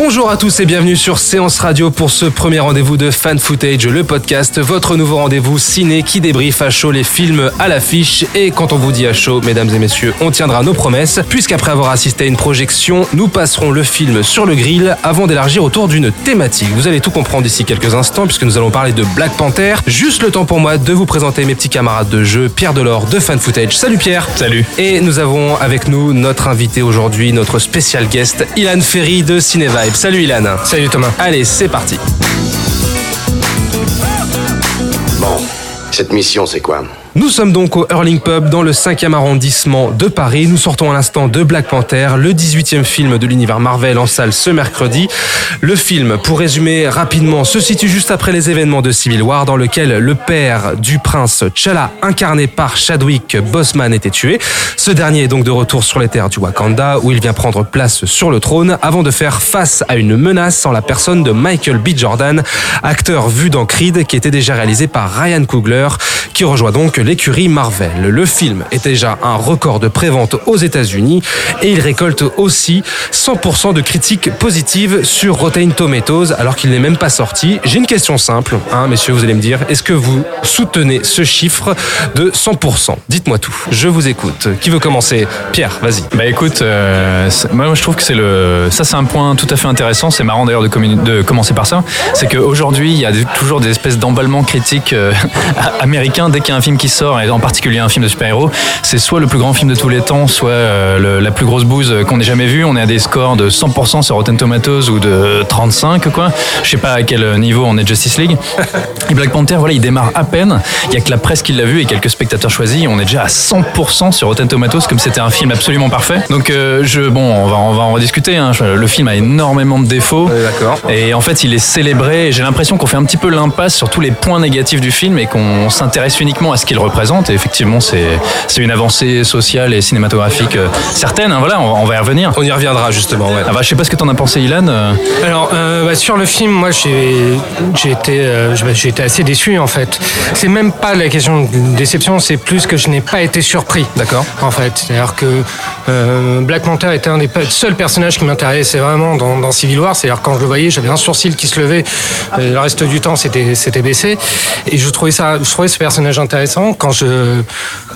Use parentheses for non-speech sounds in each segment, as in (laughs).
Bonjour à tous et bienvenue sur Séance Radio pour ce premier rendez-vous de Fan Footage, le podcast, votre nouveau rendez-vous ciné qui débriefe à chaud les films à l'affiche. Et quand on vous dit à chaud, mesdames et messieurs, on tiendra nos promesses, puisqu'après avoir assisté à une projection, nous passerons le film sur le grill avant d'élargir autour d'une thématique. Vous allez tout comprendre d'ici quelques instants, puisque nous allons parler de Black Panther. Juste le temps pour moi de vous présenter mes petits camarades de jeu, Pierre Delors de Fan Footage. Salut Pierre Salut Et nous avons avec nous notre invité aujourd'hui, notre spécial guest, Ilan Ferry de Salut Ilan. Salut Thomas. Allez, c'est parti. Bon, cette mission, c'est quoi? Nous sommes donc au Hurling Pub dans le 5e arrondissement de Paris. Nous sortons à l'instant de Black Panther, le 18e film de l'univers Marvel en salle ce mercredi. Le film, pour résumer rapidement, se situe juste après les événements de Civil War dans lequel le père du prince T'Challa, incarné par Chadwick Boseman, était tué. Ce dernier est donc de retour sur les terres du Wakanda où il vient prendre place sur le trône avant de faire face à une menace en la personne de Michael B. Jordan, acteur vu dans Creed qui était déjà réalisé par Ryan Coogler qui rejoint donc l'écurie Marvel. Le film est déjà un record de prévente aux États-Unis et il récolte aussi 100% de critiques positives sur Rotten Tomatoes alors qu'il n'est même pas sorti. J'ai une question simple, hein, messieurs, vous allez me dire, est-ce que vous soutenez ce chiffre de 100% Dites-moi tout. Je vous écoute. Qui veut commencer? Pierre, vas-y. Bah écoute, euh, moi je trouve que c'est le, ça c'est un point tout à fait intéressant. C'est marrant d'ailleurs de, commencer par ça. C'est qu'aujourd'hui il y a toujours des espèces d'emballements critiques euh, (laughs) américains dès qu'il y a un film qui sort et en particulier un film de super-héros. C'est soit le plus grand film de tous les temps, soit euh, le- la plus grosse bouse qu'on ait jamais vue. On est à des scores de 100% sur Rotten Tomatoes ou de 35 quoi. Je sais pas à quel niveau on est Justice League. Et Black Panther, voilà, il démarre à peine. Il y a que la presse qui l'a vu et quelques spectateurs choisis. On est déjà à 100% sur Rotten Tomatoes, comme c'était un film absolument parfait. Donc, euh, je, bon, on va, on va en rediscuter. hein. Le film a énormément de défauts. Et en fait, il est célébré. J'ai l'impression qu'on fait un petit peu l'impasse sur tous les points négatifs du film et qu'on s'intéresse uniquement à ce qu'il représente. Et effectivement, c'est c'est une avancée sociale et cinématographique euh, certaine. hein. Voilà, on, on va y revenir. On y reviendra justement. Ouais. Ah bah, je sais pas ce que t'en as pensé, Ilan. euh. Alors euh, bah, sur le film, moi j'ai été euh, j'ai j'ai été assez déçu en fait. C'est même pas la question de déception, c'est plus que je n'ai pas été surpris. D'accord. En fait, c'est-à-dire que euh, Black Panther était un des seuls personnages qui m'intéressait vraiment dans, dans Civil War. C'est-à-dire quand je le voyais, j'avais un sourcil qui se levait. euh, le reste du temps, c'était c'était baissé. Et je trouvais ça, je trouvais ce personnage intéressant. Quand je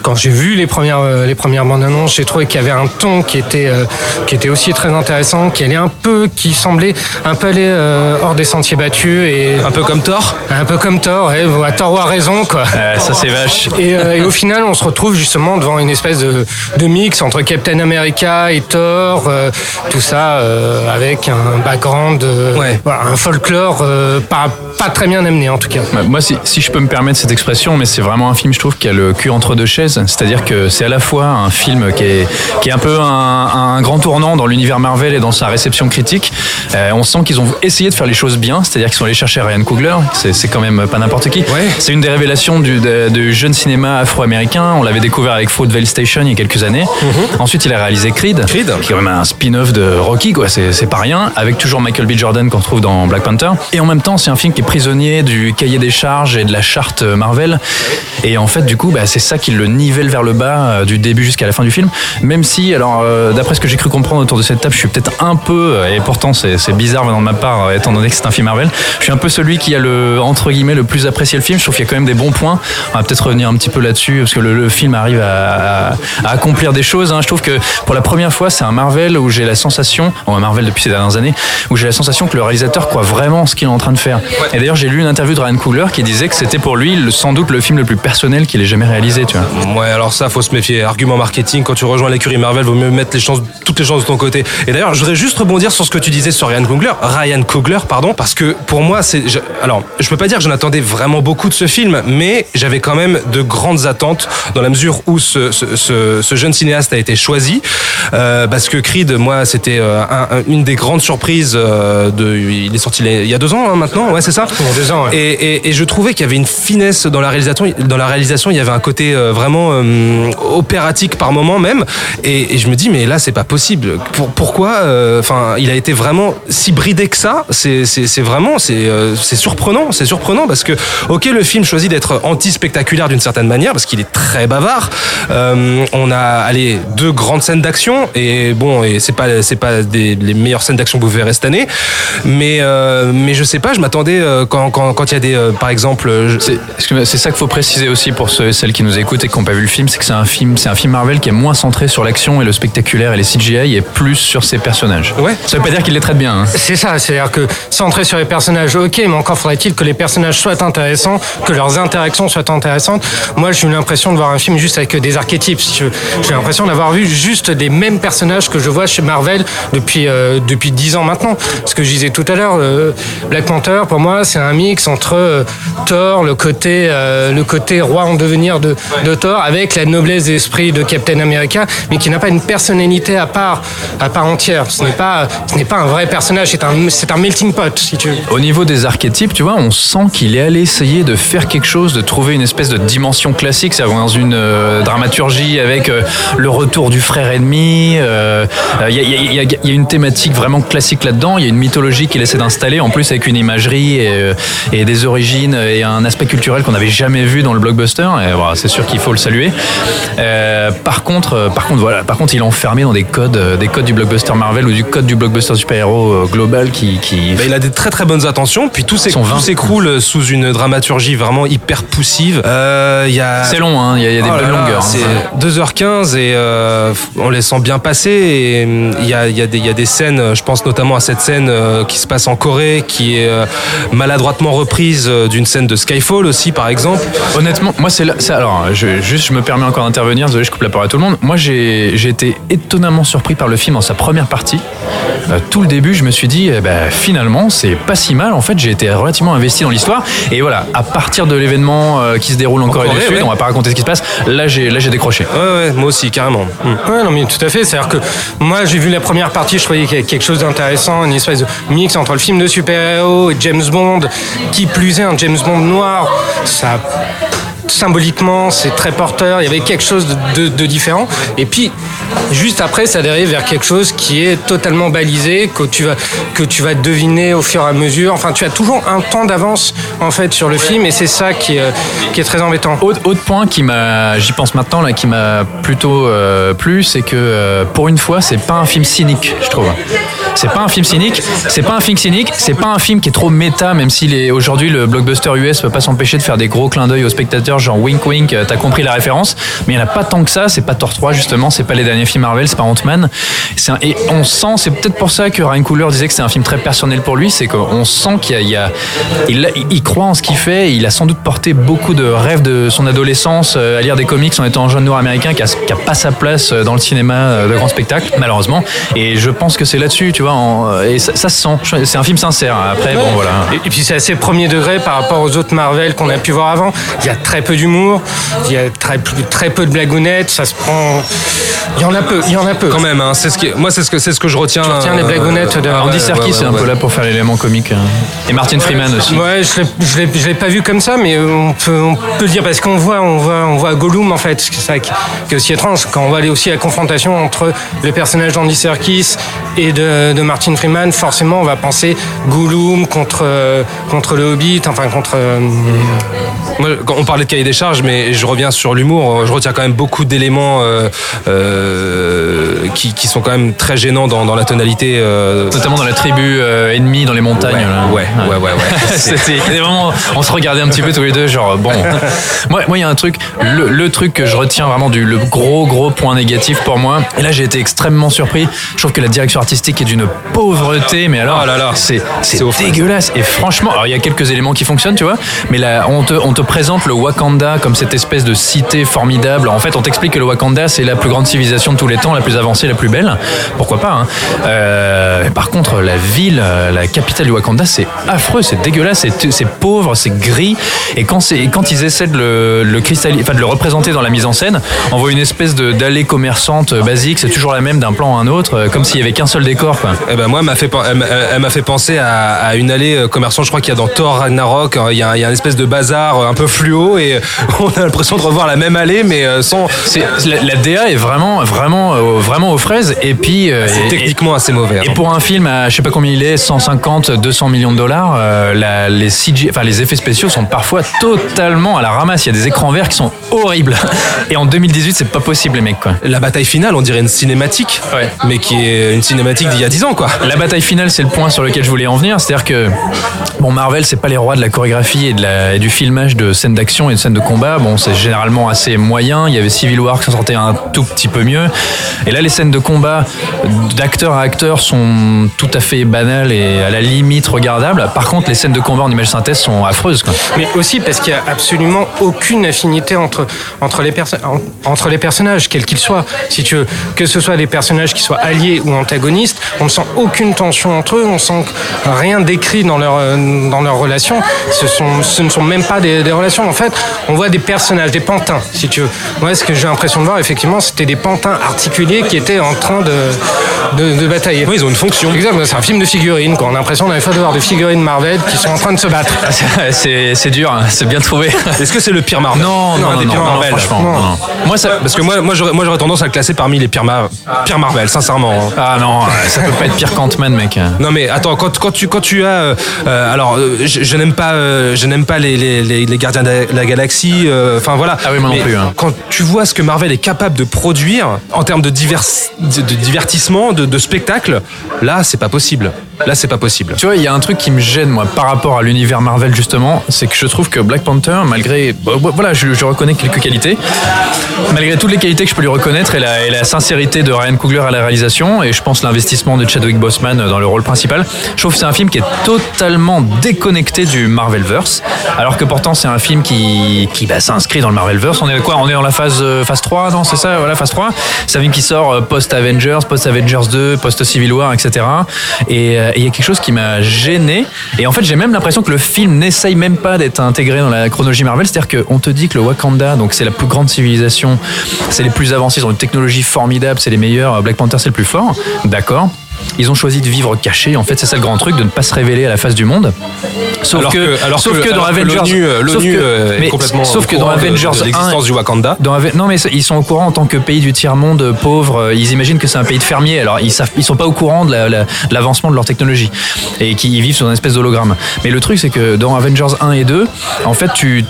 quand j'ai vu les premières euh, les premières bandes annonces, j'ai trouvé qu'il y avait un ton qui était euh, qui était aussi très intéressant, qui allait un peu, qui semblait un peu aller euh, hors des sentiers battus et Un peu comme Thor un peu comme Thor. Ouais, ouais, Thor a raison quoi. Ça, c'est vache. Et, euh, et au final, on se retrouve justement devant une espèce de, de mix entre Captain America et Thor, euh, tout ça euh, avec un background, euh, Ouais. voilà, un folklore euh, pas, pas très bien amené en tout cas. Bah, Moi, si, si je peux me permettre cette expression, mais c'est vraiment un film, je trouve, qui a le cul entre deux chaises. C'est-à-dire que c'est à la fois un film qui est, qui est un peu un, un grand tournant dans l'univers Marvel et dans sa réception critique. Euh, on sent qu'ils ont essayé de faire les choses bien, c'est-à-dire qu'ils sont allés chercher Ryan Coogler, c'est quand même pas n'importe qui. Ouais. C'est une des révélations du, de- du jeune cinéma afro-américain. On l'avait découvert avec Fruitvale Station il y a quelques années. Ensuite, il a réalisé Creed, Mhm. Creed. qui est quand même un spin-off de Rocky, quoi. C'est pas rien, avec toujours Michael B. Jordan qu'on retrouve dans Black Panther. Et en même temps, c'est un film qui est prisonnier du cahier des charges et de la charte Marvel. Et en fait, du coup, bah, c'est ça qui le nivelle vers le bas euh, du début jusqu'à la fin du film. Même si, alors, euh, d'après ce que j'ai cru comprendre autour de cette table, je suis peut-être un peu, euh, et pourtant c'est bizarre venant de ma part, étant donné que c'est un film Marvel, je suis un peu celui qui a le, entre guillemets, le plus apprécié le film. Je trouve qu'il y a quand même des bons points. On va peut-être revenir un petit peu là-dessus, parce que le, le film arrive à, à- accomplir des choses. hein. Je trouve que pour la première fois, c'est un Marvel où j'ai la sensation, un Marvel depuis ces dernières années, où j'ai la sensation que le réalisateur croit vraiment en ce qu'il est en train de faire. Et d'ailleurs, j'ai lu une interview de Ryan Coogler qui disait que c'était pour lui sans doute le film le plus personnel qu'il ait jamais réalisé, tu vois. Ouais, alors ça, faut se méfier. Argument marketing, quand tu rejoins l'écurie Marvel, vaut mieux mettre les chances, toutes les chances de ton côté. Et d'ailleurs, je voudrais juste rebondir sur ce que tu disais sur Ryan Coogler, Ryan Coogler, pardon, parce que pour moi, c'est, je- alors, je peux pas dire que j'en attendais vraiment beaucoup de ce film, mais j'avais quand même de grandes attentes dans la mesure où ce, ce, ce- ce jeune cinéaste a été choisi, euh, parce que Creed, moi, c'était euh, un- un- une des grandes surprises euh, de, il est sorti il y a deux ans hein, maintenant, ouais, c'est ça. Deux ans, ouais. Et, et- et je trouvais qu'il y avait une finesse dans la réalisation. Dans la réalisation, il y avait un côté vraiment euh, opératique par moment même. Et, je me dis, mais là, c'est pas possible. Pour, pourquoi euh, Enfin, il a été vraiment si bridé que ça? C'est vraiment, c'est euh, c'est surprenant. C'est surprenant parce que, ok, le film choisit d'être anti-spectaculaire d'une certaine manière parce qu'il est très bavard. On a, allez, deux grandes scènes d'action et bon, et c'est pas c'est pas des, les meilleures scènes d'action que vous verrez cette année. Mais mais je sais pas, je m'attendais quand quand quand il y a des, par exemple, je- c'est ça qu'il faut préciser aussi pour ceux et celles qui nous écoutent et qui n'ont pas vu le film, c'est que c'est un film, c'est un film Marvel qui est moins centré sur l'action et le spectaculaire et les CGI et plus sur ses personnages. Ouais. Ça veut pas dire qu'il les traite bien. hein. C'est ça, c'est-à-dire que centré sur les personnages, ok, mais encore faudrait-il que les personnages soient intéressants, que leurs interactions soient intéressantes. Moi, j'ai eu l'impression de voir un film juste avec des archétypes. J'ai l'impression d'avoir vu juste des mêmes personnages que je vois chez Marvel depuis euh, depuis dix ans maintenant. Ce que je disais tout à l'heure, euh, Black Panther, pour moi, c'est un mix entre euh, Thor, le côté euh, le côté roi en devenir de, de Thor, avec la noblesse d'esprit de Captain America, mais qui n'a pas une personnalité à part à part entière. Ce n'est pas ce n'est pas un vrai personnage, c'est un c'est un melting pot, si tu veux. Au niveau des archétypes, tu vois, on sent qu'il est allé essayer de faire quelque chose, de trouver une espèce de dimension classique, c'est dans une euh, dramaturgie avec euh, le retour du frère ennemi. euh, euh, Il y, a, il il il une thématique vraiment classique là-dedans. Il y a une mythologie qu'il essaie d'installer, en plus avec une imagerie et, et des origines et un aspect culturel qu'on n'avait jamais vu dans le blockbuster. Et voilà, c'est sûr qu'il faut le saluer. Euh, par contre, euh, par contre, voilà, par contre, il est enfermé dans des codes, euh, des codes du blockbuster Marvel ou du code du blockbuster super-héros global qui, qui Bah, il a des très très bonnes intentions, puis tout s'écroule sous une dramaturgie vraiment hyper poussive. Euh, a C'est long, hein, il y a, y a des Oh là longueurs. C'est hein. 2h15 et euh, on les sent bien passer. Et hum, il y a, il y, a des- il y a des scènes, je pense notamment à cette scène qui se passe en Corée, qui est maladroitement reprise d'une scène de Skyfall aussi, par exemple. Honnêtement, moi c'est là. Alors, je, juste, je me permets encore d'intervenir. Désolé, je coupe la parole à tout le monde. Moi, j'ai été étonnamment surpris par le film en sa première partie. Euh, tout le début, je me suis dit, eh ben, finalement, c'est pas si mal. En fait, j'ai été relativement investi dans l'histoire. Et voilà, à partir de l'événement euh, qui se déroule en Corée du Corée, Sud, ouais. on va pas raconter ce qui se passe. Là, j'ai là, j'ai décroché. Ouais, ouais, moi aussi, carrément. Hum. Ouais, non, mais tout à fait. C'est-à-dire que moi, j'ai vu la première partie, je croyais qu'il y avait quelque chose d'intéressant, une espèce de mix entre le film de super-héros et James Bond, qui plus est un James Bond noir. Ça, symboliquement, c'est très porteur. Il y avait quelque chose de, de- de différent. Et puis, juste après, ça dérive vers quelque chose qui est totalement balisé, que tu vas, que tu vas deviner au fur et à mesure. Enfin, tu as toujours un temps d'avance, en fait, sur le film, et c'est ça qui est, qui est très embêtant. Autre, autre point qui m'a, j'y pense maintenant là, qui m'a plutôt euh, plu, c'est que euh, pour une fois, c'est pas un film cynique, je trouve. C'est pas un film cynique, c'est pas un film cynique, c'est pas un film qui est trop méta, même si aujourd'hui le blockbuster US peut pas s'empêcher de faire des gros clins d'œil aux spectateurs, genre wink wink, euh, t'as compris la référence, mais il n'y en a pas tant que ça, c'est pas Thor 3 justement, c'est pas les derniers films Marvel, c'est pas Ant-Man. Et on sent, c'est peut-être pour ça que Ryan Coogler disait que c'est un film très personnel pour lui, c'est qu'on sent qu'il y a, il y croit en ce qu'il fait, il a sans doute porté beaucoup de rêves de son adolescence euh, à lire des comics en étant un jeune noir américain qui a, qui a pas sa place euh, dans le cinéma de grand spectacle, malheureusement. Et je pense que c'est là-dessus, tu vois, en- et ça, ça se sent. Je- C'est un film sincère. Après, bon, voilà. Et, et puis c'est assez premier degré par rapport aux autres Marvel qu'on a pu voir avant. Il y a très peu d'humour, il y a très, peu de blagounettes, ça se prend. Il y en a peu, il y en a peu. Quand même, hein, c'est ce qui, moi c'est ce que c'est ce que je retiens. retiens les blagounettes de- Andy ouais, Serkis ouais, est ouais, un peu là pour faire l'élément comique. hein. Et Martin Freeman aussi. Ouais, je l'ai- je l'ai, je pas vu comme ça, mais on peut, on peut le dire parce qu'on voit, on voit, on voit Gollum en fait. C'est ça qui est aussi étrange quand on voit aller aussi la confrontation entre le personnage d'Andy Serkis et de, de Martin Freeman. Forcément, on va penser Gollum contre euh, contre le Hobbit, enfin contre. euh, on parlait de cahier des charges, mais je reviens sur l'humour. Je retiens quand même beaucoup d'éléments euh, euh, qui, qui sont quand même très gênants dans, dans la tonalité. euh, Notamment dans la tribu euh, ennemie dans les montagnes. Ouais, là. ouais, ouais, ouais, (laughs) ouais. (laughs) C'était vraiment, on se regardait un petit peu tous les deux, genre bon. Moi, moi, il y a un truc, le, le truc que je retiens vraiment du le gros, gros point négatif pour moi. Et là, j'ai été extrêmement surpris. Je trouve que la direction artistique est d'une pauvreté, mais alors, Oh là là. c'est dégueulasse. Et franchement, alors il y a quelques éléments qui fonctionnent, tu vois, mais là, on te, on te présente le Wakanda comme cette espèce de cité formidable. En fait, on t'explique que le Wakanda, c'est la plus grande civilisation de tous les temps, la plus avancée, la plus belle. Pourquoi pas hein. Euh, Par contre, la ville, la capitale du Wakanda, c'est affreux, c'est dégueulasse, c'est c'est pauvre, c'est gris. Et quand, et quand ils essaient de le, le cristalli- enfin, de le représenter dans la mise en scène, on voit une espèce d'allée commerçante euh, basique, c'est toujours la même d'un plan à un autre, euh, comme s'il y avait qu'un seul décor. Quoi. Eh ben moi, elle m'a fait, elle m'a- fait penser à, à une allée euh, commerçante, je crois qu'il y a dans Thor Ragnarok, il y a, il y a une espèce de bazar un peu fluo et (laughs) on a l'impression de revoir la même allée, mais sans. La, la DA est vraiment, vraiment, vraiment aux fraises. Et puis, euh, C'est et- techniquement assez mauvais. hein. Et pour un film à je sais pas combien il est, 150, 200 millions de dollars, euh, la- les CG, enfin les effets spéciaux sont parfois totalement à la ramasse. Il y a des écrans verts qui sont horribles. Et en 2018, c'est pas possible, les mecs, quoi. La bataille finale, on dirait une cinématique, Ouais. mais qui est une cinématique d'il y a 10 ans, quoi. La bataille finale, c'est le point sur lequel je voulais en venir. C'est-à-dire que, bon, Marvel, c'est pas les rois de la chorégraphie et, de la, et du filmage de scènes d'action et de scènes de combat. Bon, c'est généralement assez moyen. Il y avait Civil War qui s'en sortait un tout petit peu mieux. Et là, les scènes de combat d'acteur à acteur sont tout à fait banales et à la limite regardables. Par contre, les scènes de combat en image synthèse sont affreuses, quoi. Mais aussi parce qu'il n'y a absolument aucune affinité entre, entre, les, perso- en- entre les personnages, quels qu'ils soient. Si tu veux, que ce soit des personnages qui soient alliés ou antagonistes, on ne sent aucune tension entre eux, on sent rien décrit dans leur, euh, dans leur relation. Ce, sont, ce ne sont même pas des, des relations. En fait, on voit des personnages, des pantins, si tu veux. Moi, ce que j'ai l'impression de voir, effectivement, c'était des pantins articulés qui étaient en train de, de, de batailler. Oui, ils ont une fonction. Exact, c'est un film de figurines. Quoi. On a l'impression d'un fois de voir des figurines Marvel qui sont en train de se battre. (laughs) C'est dur, hein. c'est bien trouvé. Est-ce que c'est le pire Marvel Non, non, non, des non, pires non, Marvel. franchement, Non. non, non. Moi, ça, Parce que moi, moi, j'aurais, moi, j'aurais tendance à le classer parmi les pires, Mar- pires Marvel, sincèrement. hein. ah non, ça peut pas être pire qu'Ant-Man, mec. Non mais attends, quand, quand tu quand tu as, euh, euh, alors euh, je, je n'aime pas, euh, je n'aime pas les, les, les, les gardiens de la galaxie. euh, Enfin voilà. Ah oui, moi non plus, hein. Quand tu vois ce que Marvel est capable de produire en termes de, divers, de, de divertissement, de, de spectacle, là c'est pas possible. Là c'est pas possible. Tu vois, il y a un truc qui me gêne, moi, par rapport à l'univers Marvel, justement, c'est que je trouve que Black Panther, malgré. bah, bah, Voilà, je, je reconnais quelques qualités. Malgré toutes les qualités que je peux lui reconnaître et la, la sincérité de Ryan Coogler à la réalisation, et je pense l'investissement de Chadwick Boseman dans le rôle principal, je trouve que c'est un film qui est totalement déconnecté du Marvelverse, alors que pourtant c'est un film qui, qui bah, s'inscrit dans le Marvelverse. On est quoi? On est dans la phase, euh, phase 3, non C'est ça? Voilà, phase 3. C'est un film qui sort euh, post-Avengers, post-Avengers 2, post-Civil War, etc. Et et il y a quelque chose qui m'a gêné. Et en fait, j'ai même l'impression que le film n'essaye même pas d'être intégré dans la chronologie Marvel. C'est-à-dire qu'on te dit que le Wakanda, donc c'est la plus grande civilisation, c'est les plus avancés, ils ont une technologie formidable, c'est les meilleurs. Black Panther, c'est le plus fort. D'accord. Ils ont choisi de vivre cachés. En fait, c'est ça le grand truc, de ne pas se révéler à la face du monde. Sauf alors que, alors sauf que, que dans Avengers, l'ONU, euh, sauf l'ONU, que- euh, est complètement sauf au que dans de- Avengers de, 1, l'existence du Wakanda. dans non mais ils sont au courant en tant que pays du tiers monde pauvre. euh, Ils imaginent que c'est un pays de fermiers. Alors ils savent, ils sont pas au courant de la- la- de l'avancement de leur technologie et qui vivent sur une espèce d'hologramme. Mais le truc c'est que dans Avengers 1 et 2, en fait tu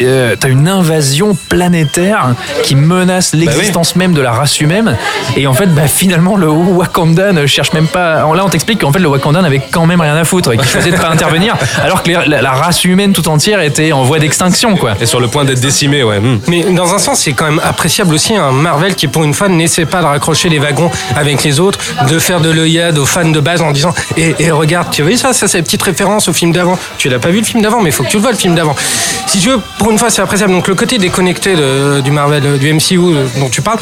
euh, t'as une invasion planétaire qui menace l'existence même de la race humaine et en fait bah, finalement le Wakanda ne cherche même pas là on t'explique qu'en fait le Wakanda n'avait quand même rien à foutre et qu'il de pas intervenir (laughs) alors que la, la race humaine tout entière était en voie d'extinction quoi Et sur le point d'être décimé, ouais. hmm. Mais dans un sens, c'est quand même appréciable aussi un Marvel qui, pour une fois, n'essaie pas de raccrocher les wagons avec les autres, de faire de l'œillade aux fans de base en disant et, et regarde, tu as vu ça, ça c'est la petite référence au film d'avant. Tu l'as pas vu le film d'avant, mais il faut que tu le vois le film d'avant. Si tu veux, pour une fois, c'est appréciable. Donc le côté déconnecté de- du Marvel, euh, du MCU euh, dont tu parles,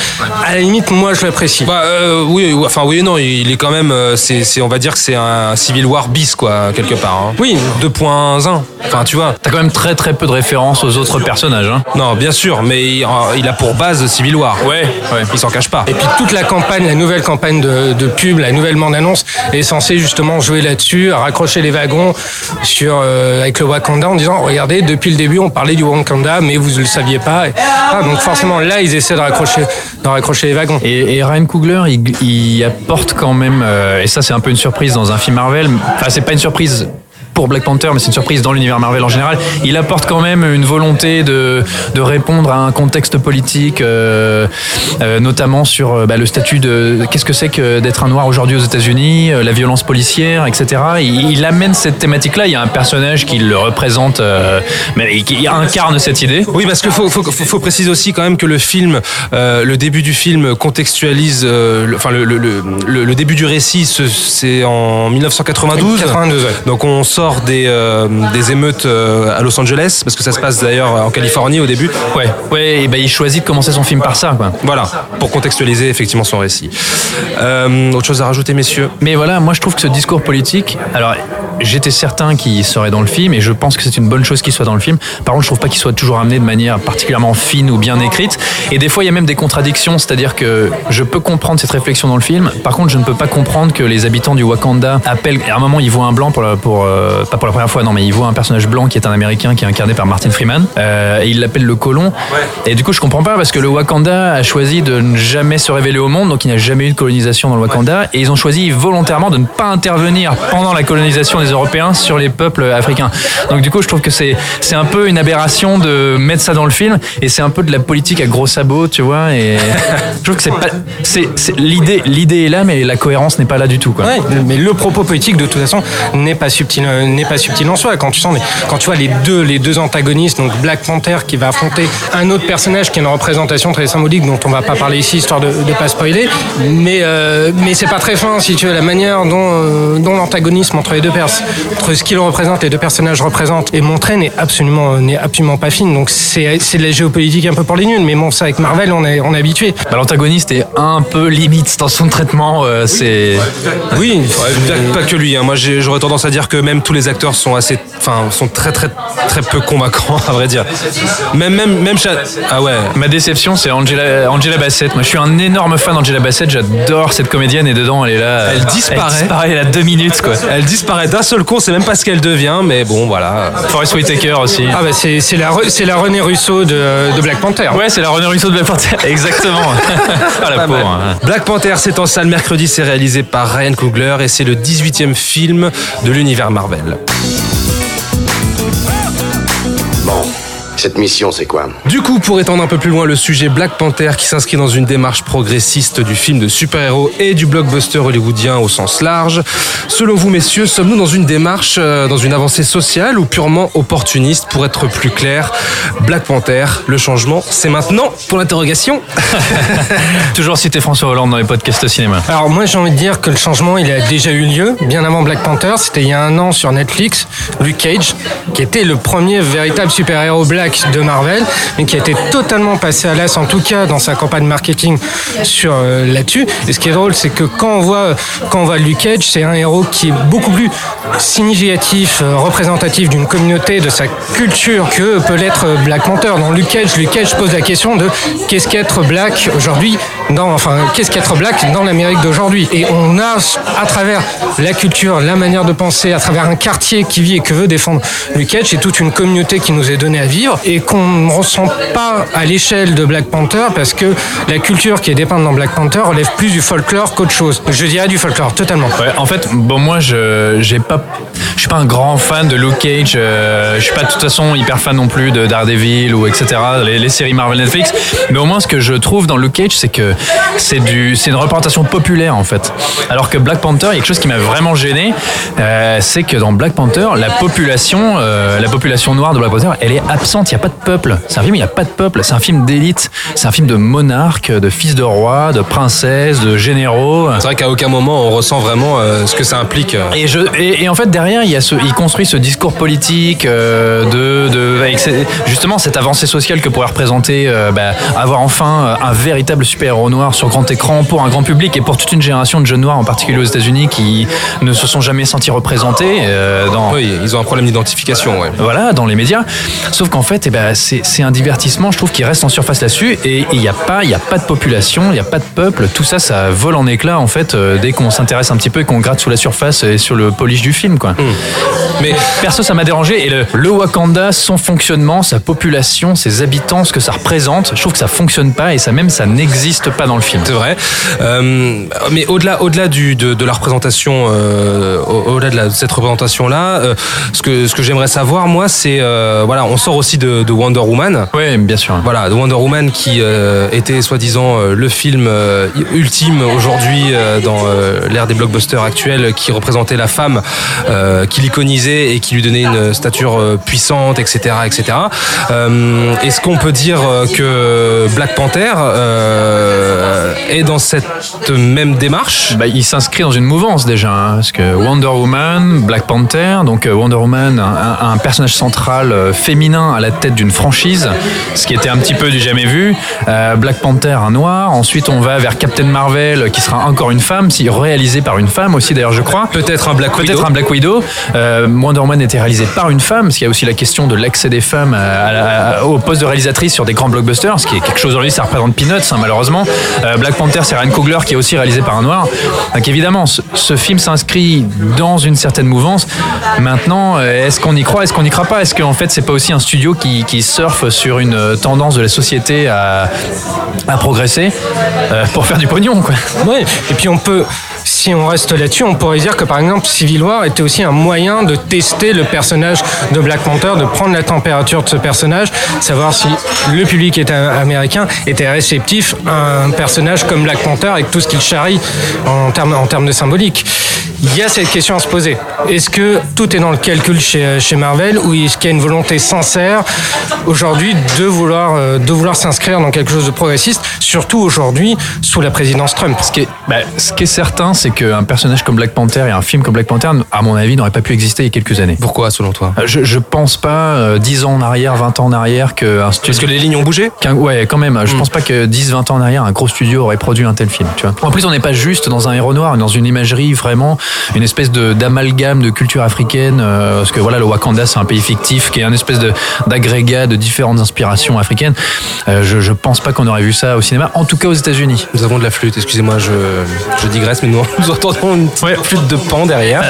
à la limite, moi, je l'apprécie. Bah euh, oui, enfin oui et non, il est quand même, c'est, c'est- on va dire que c'est un Civil War bis quoi quelque part. hein. Oui. 2.1. Enfin tu vois. T'as quand même très très peu de références aux autres personnages. Hein. Non, bien sûr, mais il, il a pour base Civil War. Ouais, ouais. Il s'en cache pas. Et puis toute la campagne, la nouvelle campagne de, de pub, la nouvelle bande-annonce est censée justement jouer là-dessus, à raccrocher les wagons sur euh, avec le Wakanda en disant regardez depuis le début on parlait du Wakanda mais vous ne le saviez pas. Ah, donc forcément là ils essaient de raccrocher, de raccrocher les wagons. Et, Ryan Coogler, il, il apporte quand même, euh, et ça c'est un peu une surprise dans un film Marvel, enfin c'est pas une surprise pour Black Panther, mais c'est une surprise dans l'univers Marvel en général. Il apporte quand même une volonté de, de répondre à un contexte politique, euh, euh, notamment sur euh, bah, le statut de qu'est-ce que c'est que d'être un noir aujourd'hui aux États-Unis, euh, la violence policière, etc. Il, il amène cette thématique-là. Il y a un personnage qui le représente, euh, mais qui incarne cette idée. Oui, parce qu'il faut, faut, faut, faut préciser aussi quand même que le film, euh, le début du film contextualise, euh, le- enfin le, le, le, le- le début du récit, ce- c'est en 1992. 92, ouais. Donc on sort des, euh, des émeutes euh, à Los Angeles, parce que ça se passe d'ailleurs en Californie au début. Ouais, ouais, et ben il choisit de commencer son film par ça, quoi. Voilà, pour contextualiser effectivement son récit. Euh, autre chose à rajouter, messieurs? Mais voilà, moi je trouve que ce discours politique, alors j'étais certain qu'il serait dans le film et je pense que c'est une bonne chose qu'il soit dans le film. Par contre, je trouve pas qu'il soit toujours amené de manière particulièrement fine ou bien écrite. Et des fois, il y a même des contradictions, c'est-à-dire que je peux comprendre cette réflexion dans le film. Par contre, je ne peux pas comprendre que les habitants du Wakanda appellent. À un moment, ils voient un blanc pour, la- pour euh, pas pour la première fois, non, mais ils voient un personnage blanc qui est un Américain qui est incarné par Martin Freeman. Euh, et ils l'appellent le colon. Et du coup, je comprends pas parce que le Wakanda a choisi de ne jamais se révéler au monde, donc il n'y a jamais eu de colonisation dans le Wakanda. Et ils ont choisi volontairement de ne pas intervenir pendant la colonisation des Européens sur les peuples africains. Donc du coup, je trouve que c'est c'est un peu une aberration de mettre ça dans le film et c'est un peu de la politique à gros sabots, tu vois. Et (laughs) je trouve que c'est pas c'est l'idée l'idée est là, mais la cohérence n'est pas là du tout. Quoi. Ouais, mais le propos politique de toute façon n'est pas subtil, n'est pas subtil en soi. Quand tu sens, quand tu vois les deux, les deux antagonistes, donc Black Panther qui va affronter un autre personnage qui est une représentation très symbolique dont on va pas parler ici histoire de, de pas spoiler, mais euh, mais c'est pas très fin si tu veux la manière dont euh, dont l'antagonisme entre les deux entre ce qu'ils représentent, les deux personnages représentent est montré n'est absolument n'est absolument pas fine. Donc c'est c'est de la géopolitique un peu pour les nuls, mais bon ça avec Marvel on est on est habitué. Bah, L'antagoniste est un peu limite dans son traitement. euh, c'est Oui, Pas, pas que lui. hein. Moi, j'ai- j'aurais tendance à dire que même tous les acteurs sont assez, enfin, sont très, très, très peu convaincants, (laughs) à vrai dire. Même, même, même. Cha- Ah ouais. Ma déception, c'est Angela, Angela Bassett. Moi, je suis un énorme fan d'Angela Bassett. J'adore cette comédienne et dedans, elle est là. Elle disparaît. Elle disparaît, elle a deux minutes, quoi. Elle disparaît d'un seul coup. On sait même pas ce qu'elle devient, mais bon, voilà. Forest Whitaker aussi. Ah bah c'est c'est la c'est la René Russo de, de Black Panther. Ouais, c'est la René Russo de la Panther. (laughs) Exactement. (laughs) ah, la hein. Black Panther, c'est en salle mercredi, c'est réalisé par Ryan Coogler et c'est le 18e film de l'univers Marvel. Cette mission, c'est quoi Du coup, pour étendre un peu plus loin le sujet Black Panther qui s'inscrit dans une démarche progressiste du film de super-héros et du blockbuster hollywoodien au sens large, selon vous messieurs, sommes-nous dans une démarche, euh, dans une avancée sociale ou purement opportuniste? Pour être plus clair, Black Panther, le changement, c'est maintenant. Pour l'interrogation. (laughs) (laughs) Toujours citer François Hollande dans les podcasts cinéma. Alors moi j'ai envie de dire que le changement il a déjà eu lieu bien avant Black Panther, c'était il y a un an sur Netflix, Luke Cage, qui était le premier véritable super-héros black de Marvel, mais qui a été totalement passé à l'as, en tout cas dans sa campagne marketing sur euh, là-dessus. Et ce qui est drôle, c'est que quand on voit quand Luke Cage, c'est un héros qui est beaucoup plus significatif, euh, représentatif d'une communauté, de sa culture que peut l'être Black Panther. Dans Luke Cage, Luke Cage pose la question de qu'est-ce qu'être black aujourd'hui dans, enfin, qu'est-ce qu'être black dans l'Amérique d'aujourd'hui? Et on a, à travers la culture, la manière de penser, à travers un quartier qui vit et que veut défendre Luke Cage, et toute une communauté qui nous est donnée à vivre et qu'on ne ressent pas à l'échelle de Black Panther parce que la culture qui est dépeinte dans Black Panther relève plus du folklore qu'autre chose. Je dirais du folklore, totalement. Ouais, en fait, bon, moi, je j'ai pas, je suis pas un grand fan de Luke Cage. euh, je suis pas de toute façon hyper fan non plus de Daredevil ou etc. Les, les séries Marvel Netflix. Mais au moins, ce que je trouve dans Luke Cage, c'est que c'est du, c'est une représentation populaire en fait. Alors que Black Panther, il y a quelque chose qui m'a vraiment gêné, euh, c'est que dans Black Panther, la population, euh, la population noire de Black Panther, elle est absente. Il y a pas de peuple. C'est un film, il y a pas de peuple. C'est un film d'élite. C'est un film de monarques, de fils de rois, de princesses, de généraux. C'est vrai qu'à aucun moment on ressent vraiment euh, ce que ça implique. Et, je, et, et en fait, derrière, il, y a ce, il construit ce discours politique euh, de, de avec justement cette avancée sociale que pourrait représenter euh, bah, avoir enfin un véritable super-héros noir sur grand écran pour un grand public et pour toute une génération de jeunes noirs, en particulier aux États-Unis, qui ne se sont jamais sentis représentés dans, Oui, ils ont un problème d'identification, ouais. voilà, dans les médias. Sauf qu'en fait, eh ben, c'est un divertissement, je trouve, qui reste en surface là-dessus. Et il n'y a pas, il y a pas de population, il n'y a pas de peuple. Tout ça, ça vole en éclats en fait euh, dès qu'on s'intéresse un petit peu et qu'on gratte sous la surface et sur le polish du film, quoi. Mais Perso, ça m'a dérangé. Et le, le Wakanda, son fonctionnement, sa population, ses habitants, ce que ça représente, je trouve que ça fonctionne pas et ça même ça n'existe pas dans le film. C'est vrai. Euh, mais au-delà, au-delà du, de, de la représentation, euh, au- au-delà de, la- de cette représentation-là, ce que, ce que j'aimerais savoir, moi, c'est, voilà, on sort aussi de, de Wonder Woman. Oui, bien sûr. Voilà, de Wonder Woman qui euh, était soi-disant euh, le film euh, ultime aujourd'hui euh, dans l'ère des blockbusters actuels, qui représentait la femme, qui l'iconisait et qui lui donnait une stature puissante, etc., etc. Est-ce qu'on peut dire que Black Panther est dans cette même démarche Bah, il s'inscrit dans une mouvance déjà, hein, parce que Wonder Woman, Black Panther, donc euh, Wonder Woman, un, un personnage central euh, féminin à la tête d'une franchise, ce qui était un petit peu du jamais vu. Euh, Black Panther, un noir. Ensuite, on va vers Captain Marvel, qui sera encore une femme, si réalisé par une femme aussi d'ailleurs, je crois. Peut-être un Black Widow. Peut-être un Black Widow. Euh, Wonder Woman était réalisé par une femme, parce qu'il y a aussi la question de l'accès des femmes à- à- à- au poste de réalisatrice sur des grands blockbusters, ce qui est quelque chose aujourd'hui, ça représente peanuts, hein, malheureusement. Euh, Black Panther, c'est Ryan Coogler qui est aussi réalisé par un noir. Donc évidemment, ce, film s'inscrit dans une certaine mouvance. Maintenant, euh, est-ce qu'on y croit, est-ce qu'on n'y croit pas? Est-ce qu'en fait, c'est pas aussi un studio qui, qui surfe sur une euh, tendance de la société à, à progresser euh, pour faire du pognon, quoi? Ouais. Et puis on peut, si on reste là-dessus, on pourrait dire que par exemple Civil War était aussi un moyen de tester le personnage de Black Panther, de prendre la température de ce personnage, savoir si le public était américain était réceptif à un personnage comme Black Panther avec tout ce qu'il charrie en termes de symbolique. Il y a cette question à se poser. Est-ce que tout est dans le calcul chez, chez Marvel ou est-ce qu'il y a une volonté sincère aujourd'hui de vouloir, euh, de vouloir s'inscrire dans quelque chose de progressiste, surtout aujourd'hui sous la présidence Trump? Ce qui est, bah, ce qui est certain, c'est qu'un personnage comme Black Panther et un film comme Black Panther, à mon avis, n'aurait pas pu exister il y a quelques années. Pourquoi, selon toi? Euh, Je, je pense pas, euh, 10 ans en arrière, 20 ans en arrière, qu'un studio. Parce que les lignes ont bougé? Qu'un- ouais, quand même. Je pense pas que 10, 20 ans en arrière, un gros studio aurait produit un tel film. Tu vois. En plus, on n'est pas juste dans un héros noir, mais dans une imagerie vraiment, une espèce de d'amalgame de culture africaine. euh, parce que voilà, le Wakanda, c'est un pays fictif qui est un espèce de d'agrégat de différentes inspirations africaines. Euh, je, je pense pas qu'on aurait vu ça au cinéma, en tout cas aux États-Unis. Nous avons de la flûte, excusez-moi, je, je digresse, mais nous, (laughs) nous entendons une petite flûte de pan derrière.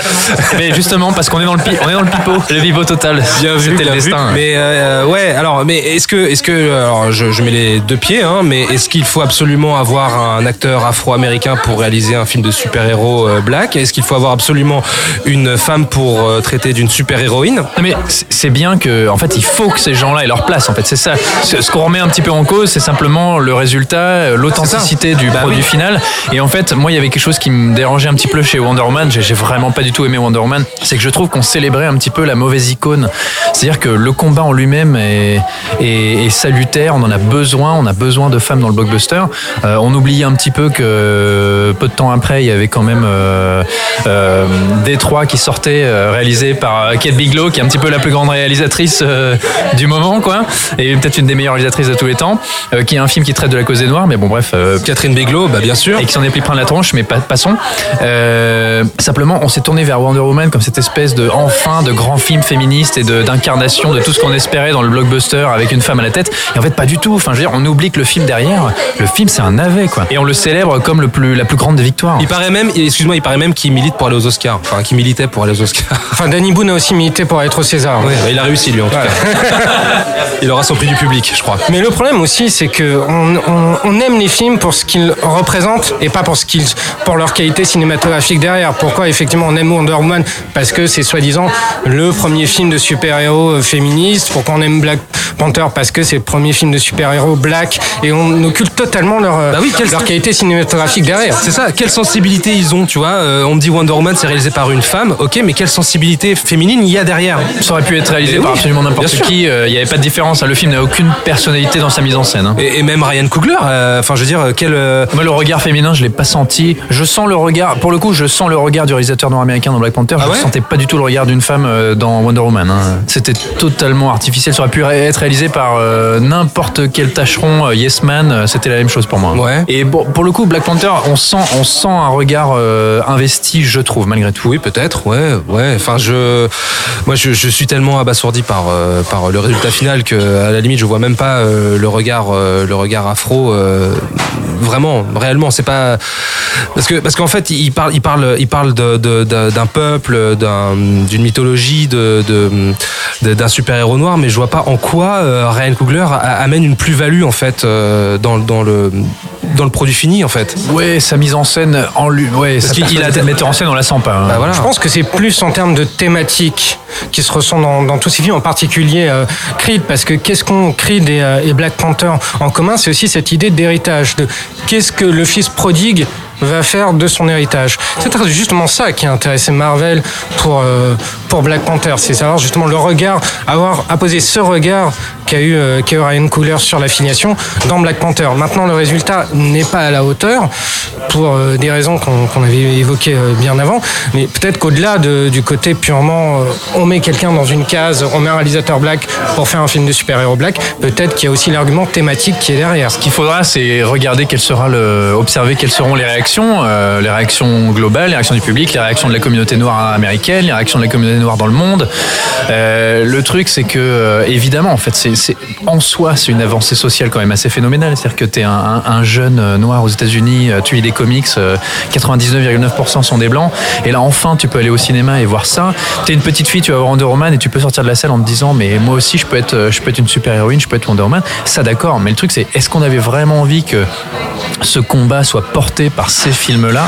Mais justement, parce qu'on est dans le pi- on est dans le pipeau, (laughs) le pipeau total. Bien vu, le vu. destin. Mais euh, ouais, alors, mais est-ce que, est-ce que, alors, je, je mets les deux pieds, hein, mais est-ce qu'il faut absolument avoir un acteur afro-américain pour réaliser un film de super-héros euh, black? Est-ce qu'il faut avoir absolument une femme pour euh, traiter d'une super-héroïne Non, mais c'est bien que, en fait, il faut que ces gens-là aient leur place. En fait, c'est ça. Ce ce qu'on remet un petit peu en cause, c'est simplement le résultat, euh, l'authenticité du Bah produit oui. final. Et en fait, moi, il y avait quelque chose qui me dérangeait un petit peu chez Wonder Woman. J'ai j'ai vraiment pas du tout aimé Wonder Woman. C'est que je trouve qu'on célébrait un petit peu la mauvaise icône. C'est-à-dire que le combat en lui-même est, est- est salutaire. On en a besoin. On a besoin de femmes dans le blockbuster. Euh, on oubliait un petit peu que peu de temps après, il y avait quand même euh, euh, Détroit qui sortait, euh, réalisé par euh, Kate Biglow, qui est un petit peu la plus grande réalisatrice euh, du moment, quoi, et peut-être une des meilleures réalisatrices de tous les temps, euh, qui est un film qui traite de la cause des Noirs, mais bon, bref. euh, Catherine Bigelow, bah bien sûr. et qui s'en est pris plein la tronche, mais pas, passons. Euh, simplement, on s'est tourné vers Wonder Woman comme cette espèce de enfin de grand film féministe et de- d'incarnation de, tout ce qu'on espérait dans le blockbuster avec une femme à la tête. Et en fait, pas du tout. Enfin, je veux dire, on oublie que le film derrière, le film c'est un navet, quoi. Et on le célèbre comme le plus, la plus grande des victoires. Il paraît même, excuse-moi, il paraît même qu'il milite pour aller aux Oscars. Enfin, qu'il militait pour aller aux Oscars. (laughs) Enfin, Danny Boone a aussi milité pour être au César. Bah, il a réussi lui en tout cas. (laughs) il aura son prix du public, je crois. Mais le problème aussi, c'est que on, on- on aime les films pour ce qu'ils représentent et pas pour ce qu'ils, pour leur qualité cinématographique derrière. Pourquoi effectivement on aime Wonder Woman? Parce que c'est soi-disant le premier film de super-héros euh, féministe. Pourquoi on aime Black Panther? Parce que c'est le premier film de super-héros black et on occulte totalement leur, Bah oui, leur qualité cinématographique derrière. C'est ça, quelle sensibilité ils ont, tu vois. euh, on me dit Wonder Woman c'est réalisé par une femme, ok, mais quelle sensibilité féminine il y a derrière Ça aurait pu être réalisé Mais par oui, absolument n'importe qui. euh, Il n'y avait pas de différence. hein. Le film n'a aucune personnalité dans sa mise en scène. hein. et, et même Ryan Coogler, euh, enfin je veux dire, euh, quel. Moi, le regard féminin, je l'ai pas senti. Je sens le regard, pour le coup, je sens le regard du réalisateur nord-américain dans Black Panther. Ah je ouais ne sentais pas du tout le regard d'une femme dans Wonder Woman. hein. C'était totalement artificiel. Ça aurait pu être réalisé par euh, n'importe quel tâcheron, Yes Man. C'était la même chose pour moi. Ouais. Et bon, pour le coup, Black Panther, on sent, on sent un regard euh, investi, je trouve, malgré tout. Oui, peut-être, ouais, ouais. Enfin, je, moi, je, suis tellement abasourdi par euh, par le résultat final que, à la limite, je vois même pas euh, le regard, euh, le regard afro. vraiment, réellement, c'est pas parce que parce qu'en fait, il parle, il parle, il parle d'un peuple, d'un- d'une mythologie, de d'un super héros noir, mais je vois pas en quoi Ryan Coogler amène une plus-value en fait dans dans le dans le produit fini en fait. Ouais, sa mise en scène en lui, ouais, Parce qu'il- il a- de metteur en scène, on la sent pas. hein. Bah voilà. Je pense que c'est plus en termes de thématiques qui se ressent dans, dans tous ces films, en particulier euh, Creed, parce que qu'est-ce qu'ont Creed et, euh, et Black Panther en commun? C'est aussi cette idée d'héritage, de qu'est-ce que le fils prodigue va faire de son héritage. C'est justement ça qui a intéressé Marvel pour, euh, pour Black Panther, c'est savoir justement le regard, avoir apposé ce regard qu'a eu, euh, qu'a eu Ryan Coogler sur l'affiliation dans Black Panther. Maintenant, le résultat n'est pas à la hauteur pour euh, des raisons qu'on qu'on avait évoquées euh, bien avant, mais peut-être qu'au-delà de- du côté purement euh, on met quelqu'un dans une case, on met un réalisateur black pour faire un film de super-héros black, peut-être qu'il y a aussi l'argument thématique qui est derrière. Ce qu'il faudra, c'est regarder quel observer quelles seront les réactions, euh, les réactions globales, les réactions du public, les réactions de la communauté noire américaine, les réactions de la communauté noire dans le monde. Euh, le truc, c'est que euh, évidemment, en fait, en soi, c'est une avancée sociale quand même assez phénoménale. C'est-à-dire que tu es un, un, jeune noir aux États-Unis, tu lis des comics, 99,9% sont des blancs, et là enfin, tu peux aller au cinéma et voir ça. Tu es une petite fille, tu voir Wonder Woman et tu peux sortir de la salle en te disant, mais moi aussi, je peux être, je peux être une super héroïne, je peux être Wonder Woman. Ça, d'accord. Mais le truc, c'est est-ce qu'on avait vraiment envie que ce combat soit porté par ces films-là?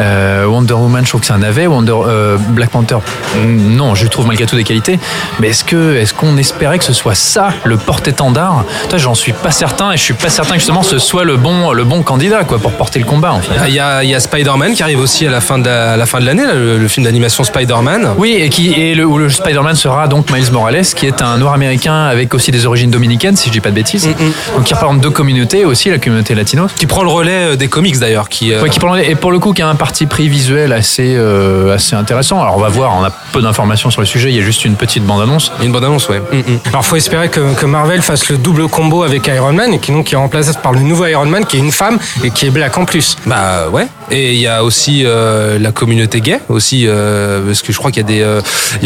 Euh, Wonder Woman, je trouve que c'est un navet. Wonder, euh, Black Panther, non, je trouve malgré tout des qualités. Mais est-ce que, est-ce qu'on espérait que ce soit ça le porte-étendard? Toi, j'en suis pas certain, et je suis pas certain que justement ce soit le bon, le bon candidat, quoi, pour porter le combat. En fait. Il y a, il y a Spider-Man qui arrive aussi à la fin de la, la fin de l'année, le, le, film d'animation Spider-Man. Oui, et qui et le, où le Spider-Man sera donc Miles Morales, qui est un noir américain avec aussi des origines dominicaines, si je dis pas de bêtises. Mm -hmm. Donc qui représente deux communautés aussi, la communauté latino. Qui prend le relais des comics d'ailleurs, qui. Euh... Ouais, qui prend le relais, et pour le coup, qui a un parti pris visuel assez euh, assez intéressant. Alors on va voir, on a peu d'informations sur le sujet. Il y a juste une petite bande annonce. Une bande annonce, ouais. Mm -hmm. Alors faut espérer que, que, Marvel fasse le double combo avec Iron Man et qui donc qui est remplacé par le nouveau Iron Man qui est une femme et qui est black en plus. Bah ouais. Et il y a aussi euh, la communauté gay aussi euh, parce que je crois qu'il y a des.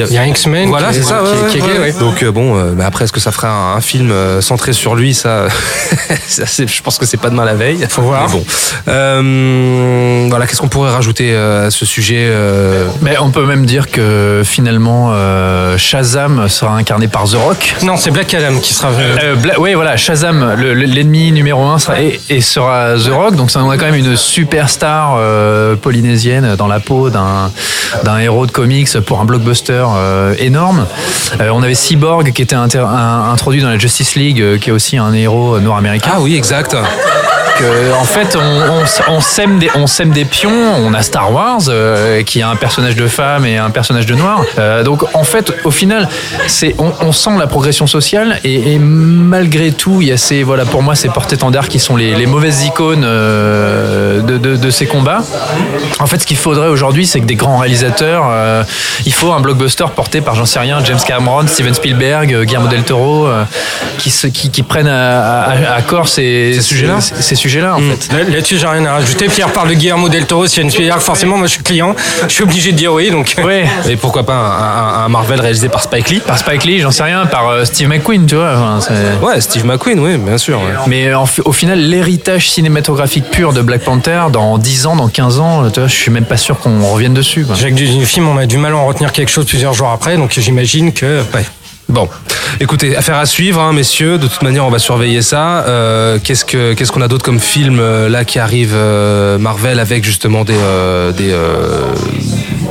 Il y a, X-Men. Voilà, c'est ça. Qui, ouais, qui est gay, ouais. Donc bon, bah après est-ce que ça fera un, un film centré sur lui ça, (laughs) ça je pense que c'est pas demain la veille. Faut voir. Mais bon. Euh, voilà, qu'est-ce qu'on pourrait rajouter à ce sujet euh... Mais on peut même dire que finalement euh, Shazam sera incarné par The Rock. Non, c'est Black Adam qui sera. Euh, Bla oui, voilà, Shazam, l'ennemi le, numéro un sera et, et, sera The Rock. Donc ça on a quand même une superstar euh, polynésienne dans la peau d'un d'un héros de comics pour un blockbuster euh, énorme. on avait Cyborg qui était introduit dans la Justice League, qui est aussi un héros noir américain. Ah oui, exact. Que, en fait, on, on, on, sème des, on sème des pions. On a Star Wars euh, qui a un personnage de femme et un personnage de noir. Euh, donc, en fait, au final, c'est on, on, sent la progression sociale et, et, malgré tout, il y a ces voilà pour moi ces porte-étendards qui sont les, les, mauvaises icônes euh, de, de, de, ces combats. En fait, ce qu'il faudrait aujourd'hui, c'est que des grands réalisateurs, euh, il faut un blockbuster porté par j'en sais rien, James Cameron, Steven Spielberg, Guillermo del Toro, euh, qui, se, qui, qui, prennent à, à, à corps ces, ces sujets-là. Ces sujets-là, en mmh. fait. Là-dessus, j'ai rien à rajouter. Pierre parle de Guillermo del Toro, Steven Spielberg. Forcément, moi, je suis client. Je suis obligé de dire oui. Donc. Ouais. Et pourquoi pas un, un, un, Marvel réalisé par Spike Lee? Par Spike Lee, j'en sais rien. Par euh, Steve McQueen, tu vois. Enfin, ouais, Steve McQueen, oui, bien sûr. Ouais. Mais en, au final, l'héritage cinématographique pur de Black Panther, dans 10 ans, dans 15 ans, tu vois, je suis même pas sûr qu'on revienne dessus. Jacques du film, on a du mal à en retenir quelque chose plusieurs jours après. Donc, j'imagine que. Ouais. Bon, écoutez, affaire à suivre, hein, messieurs. De toute manière, on va surveiller ça. Euh, qu'est-ce que qu'est-ce qu'on a d'autre comme film euh, là qui arrive euh, Marvel avec justement des des,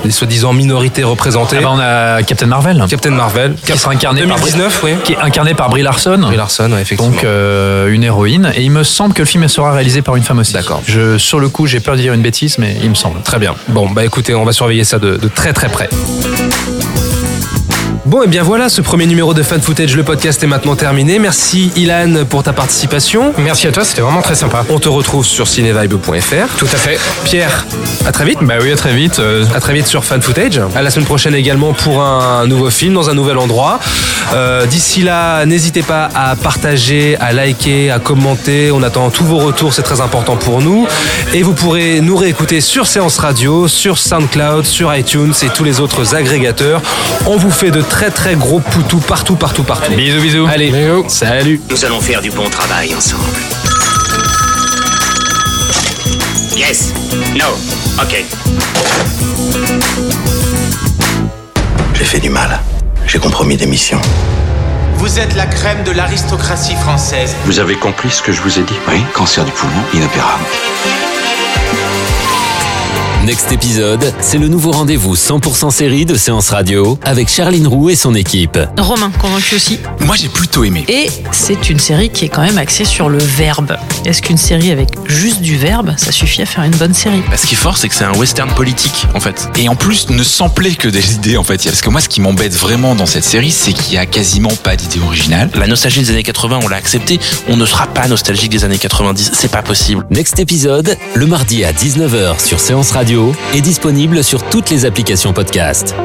des soi-disant minorités représentées? Ah bah on a Captain Marvel. Captain Marvel, qui sera incarné 2019, par oui. qui est incarné par Brie Larson. Brie Larson, ouais, effectivement. Donc une héroïne. Et il me semble que le film sera réalisé par une femme aussi. D'accord. Je sur le coup, j'ai peur de dire une bêtise, mais il me semble. Très bien. Bon, bah écoutez, on va surveiller ça de, de très très près. Bon, et bien voilà, ce premier numéro de Fan Footage, le podcast est maintenant terminé. Merci Ilan pour ta participation. Merci à toi, c'était vraiment très sympa. On te retrouve sur cinevibe.fr. Tout à fait. Pierre, à très vite. Bah oui, à très vite. Euh... À très vite sur Fan Footage. À la semaine prochaine également pour un nouveau film dans un nouvel endroit. Euh, D'ici là, n'hésitez pas à partager, à liker, à commenter. On attend tous vos retours, c'est très important pour nous. Et vous pourrez nous réécouter sur Séance Radio, sur SoundCloud, sur iTunes et tous les autres agrégateurs. On vous fait de très très gros poutous partout, partout, partout. Bisous, bisous. Allez, bisous. salut. Nous allons faire du bon travail ensemble. Yes. No. Ok. J'ai fait du mal. J'ai compromis des missions. Vous êtes la crème de l'aristocratie française. Vous avez compris ce que je vous ai dit? Oui, cancer du poumon, inopérable. Next épisode, c'est le nouveau rendez-vous 100% série de Séance Radio avec Charline Roux et son équipe. Romain, convaincu aussi Moi j'ai plutôt aimé. Et c'est une série qui est quand même axée sur le verbe. Est-ce qu'une série avec juste du verbe, ça suffit à faire une bonne série? Bah, Ce qui est fort, c'est que c'est un western politique en fait. Et en plus, ne s'emplaît que des (laughs) idées en fait. Parce que moi, ce qui m'embête vraiment dans cette série, c'est qu'il y a quasiment pas d'idée originale. La nostalgie des années 80, on l'a accepté. On ne sera pas nostalgique des années 90. C'est pas possible. Next épisode, le mardi à 19h sur Séance Est disponible sur toutes les applications podcast.